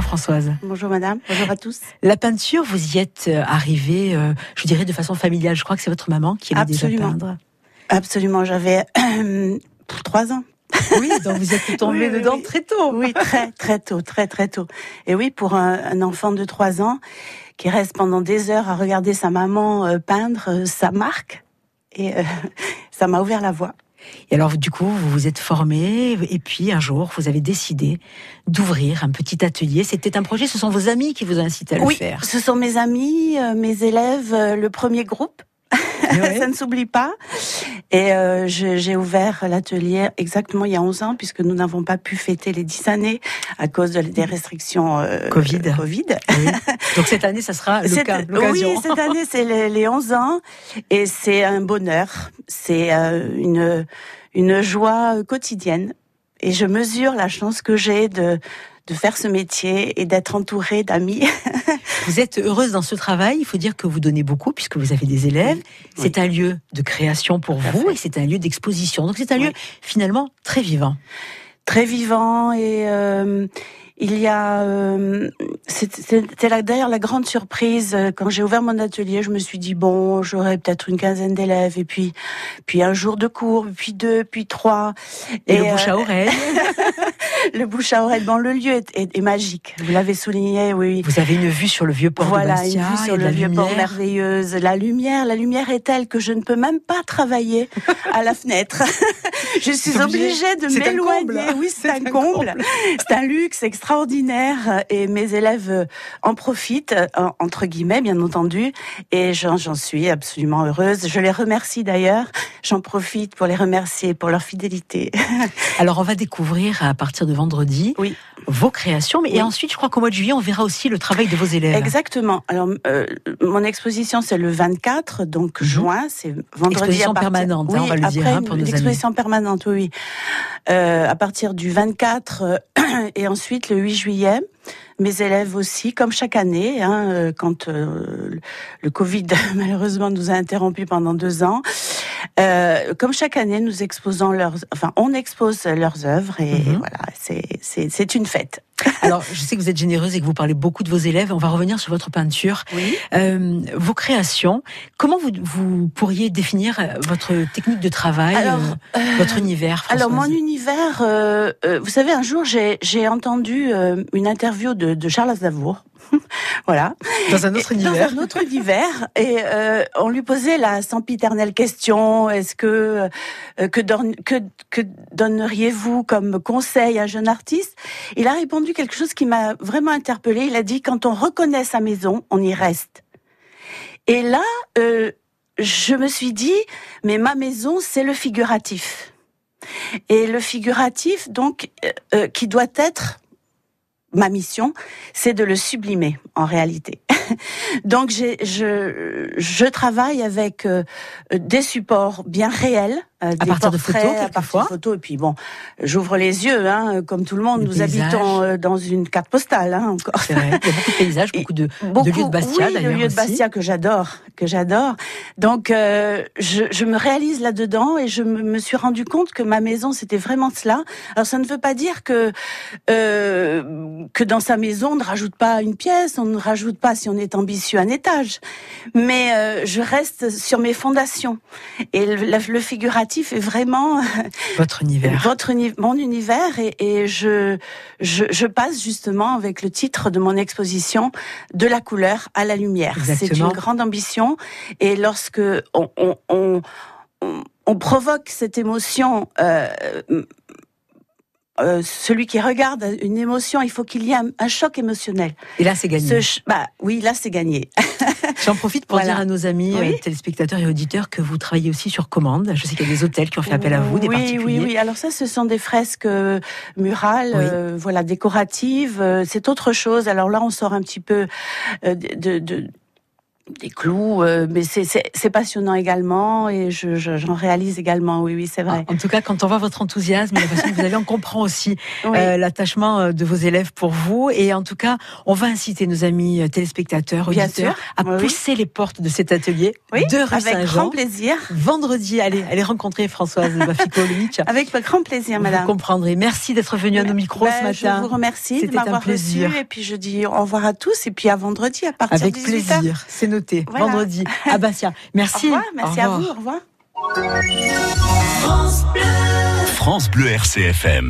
Bonjour Françoise. Bonjour madame, bonjour à tous. La peinture, vous y êtes euh, arrivée, euh, je dirais, de façon familiale. Je crois que c'est votre maman qui aimait déjà peindre. Absolument, j'avais trois ans. Oui, donc vous êtes tombée dedans très tôt. Oui, très très tôt, très très tôt. Et oui, pour un, enfant de trois ans qui reste pendant des heures à regarder sa maman euh, peindre, ça marque. Et ça m'a ouvert la voie. Et alors, du coup, vous vous êtes formé, et puis un jour, vous avez décidé d'ouvrir un petit atelier. C'était un projet, ce sont vos amis qui vous ont incité à le faire Oui, ce sont mes amis, euh, mes élèves, euh, le premier groupe ça ne s'oublie pas. Et euh, j'ai ouvert l'atelier exactement il y a 11 ans, puisque nous n'avons pas pu fêter les 10 années à cause de, des restrictions euh, Covid. Covid. Donc cette année, ça sera l'occasion. Oui, cette année, c'est les, les, 11 ans. Et c'est un bonheur. C'est euh, une, une joie quotidienne. Et je mesure la chance que j'ai de, de faire ce métier et d'être entourée d'amis. vous êtes heureuse dans ce travail. Il faut dire que vous donnez beaucoup puisque vous avez des élèves. C'est un lieu de création pour vous et c'est un lieu d'exposition. Donc c'est un lieu finalement très vivant. Très vivant et euh, il y a, euh, c'était d'ailleurs la grande surprise euh, quand j'ai ouvert mon atelier. Je me suis dit bon, j'aurai peut-être une quinzaine d'élèves et puis, puis un jour de cours, puis deux, puis trois. Et, le bouche à euh, oreille. le bouche à oreille. Bon, le lieu est, est, magique. Vous l'avez souligné, oui. Vous avez une vue sur le vieux port voilà, de Bastia. une vue sur le vieux port merveilleuse. La lumière, la lumière est telle que je ne peux même pas travailler à la fenêtre. je suis obligée de m'éloigner. Oui, c'est un, comble. C'est un luxe extraordinaire et mes élèves en profitent, entre guillemets, bien entendu, et j'en suis absolument heureuse. Je les remercie d'ailleurs. J'en profite pour les remercier pour leur fidélité. Alors, on va découvrir à partir de vendredi oui. vos créations, mais et ensuite, je crois qu'au mois de juillet, on verra aussi le travail de vos élèves. Exactement. Alors, euh, mon exposition, c'est le 24, donc mhm. juin, c'est vendredi. Exposition permanente, hein, on va le dire hein, pour nos Exposition permanente, oui. Euh, à partir du 24 euh, et ensuite le 8 juillet mes élèves aussi, comme chaque année, hein, quand euh, le Covid malheureusement nous a interrompu pendant deux ans. Euh, comme chaque année, nous exposons leurs, enfin, on expose leurs œuvres et mhm. voilà, c'est c'est une fête. Alors, je sais que vous êtes généreuse et que vous parlez beaucoup de vos élèves. On va revenir sur votre peinture, oui. euh, vos créations. Comment vous, vous, pourriez définir euh, votre technique de travail, alors, euh, votre univers Françoise Alors, mon univers, euh, vous savez, un jour, j'ai entendu une interview de, de Charles Aznavour voilà. Dans un autre univers. Dans un autre univers. Et euh, on lui posait la sempiternelle question est-ce que euh, que, que, que donneriez-vous comme conseil à un jeune artiste? Il a répondu quelque chose qui m'a vraiment interpellée. Il a dit quand on reconnaît sa maison, on y reste. Et là, euh, je me suis dit mais ma maison, c'est le figuratif. Et le figuratif, donc, qui doit être ma mission, c'est de le sublimer en réalité. Donc je, je travaille avec euh, des supports bien réels euh, à partir de photos, à partir de photos. Et puis bon, j'ouvre les yeux, hein, comme tout le monde. nous habitons euh, dans une carte postale, hein, encore. C'est vrai. Il y a beaucoup de paysages, beaucoup de, de lieux de Bastia oui, d'ailleurs. lieux de Bastia que j'adore, que j'adore. Donc euh, je, je, me réalise là-dedans et je me, me, suis rendu compte que ma maison c'était vraiment cela. Alors ça ne veut pas dire que euh, que dans sa maison on ne rajoute pas une pièce, on ne rajoute pas si on est ambitieux un étage, mais euh, je reste sur mes fondations. Et le, le figuratif est vraiment votre univers, votre mon univers, et, et je, je, je passe justement avec le titre de mon exposition de la couleur à la lumière. C'est une grande ambition, et lorsque on, on, on, on provoque cette émotion euh, euh, celui qui regarde une émotion, il faut qu'il y ait un, choc émotionnel. Et là, c'est gagné. bah oui, là, c'est gagné. J'en profite pour dire à nos amis euh, téléspectateurs et auditeurs que vous travaillez aussi sur commande. Je sais qu'il y a des hôtels qui ont fait appel à vous, des oui, particuliers. Oui, oui. Alors ça, ce sont des fresques euh, murales, voilà, décoratives. C'est autre chose. Alors là, on sort un petit peu de, de des clous, euh, mais c'est passionnant également et j'en je, réalise également. Oui, oui, c'est vrai. En tout cas, quand on voit votre enthousiasme et la façon que vous avez, on comprend aussi euh, l'attachement euh, de vos élèves pour vous. Et en tout cas, on va inciter nos amis téléspectateurs, auditeurs, à pousser les portes de cet atelier de rue Avec grand plaisir. Vendredi, allez, allez rencontrer Françoise bafico Avec grand plaisir, madame. Vous comprendrez. Merci d'être venue à nos micros ce ben, matin. Je vous remercie de m'avoir reçu. Et puis je dis au revoir à tous. Et puis à vendredi à partir Avec plaisir. C'est noté. Vendredi à Bastia. Merci. Au revoir. Merci à vous. Au revoir. France Bleu RCFM.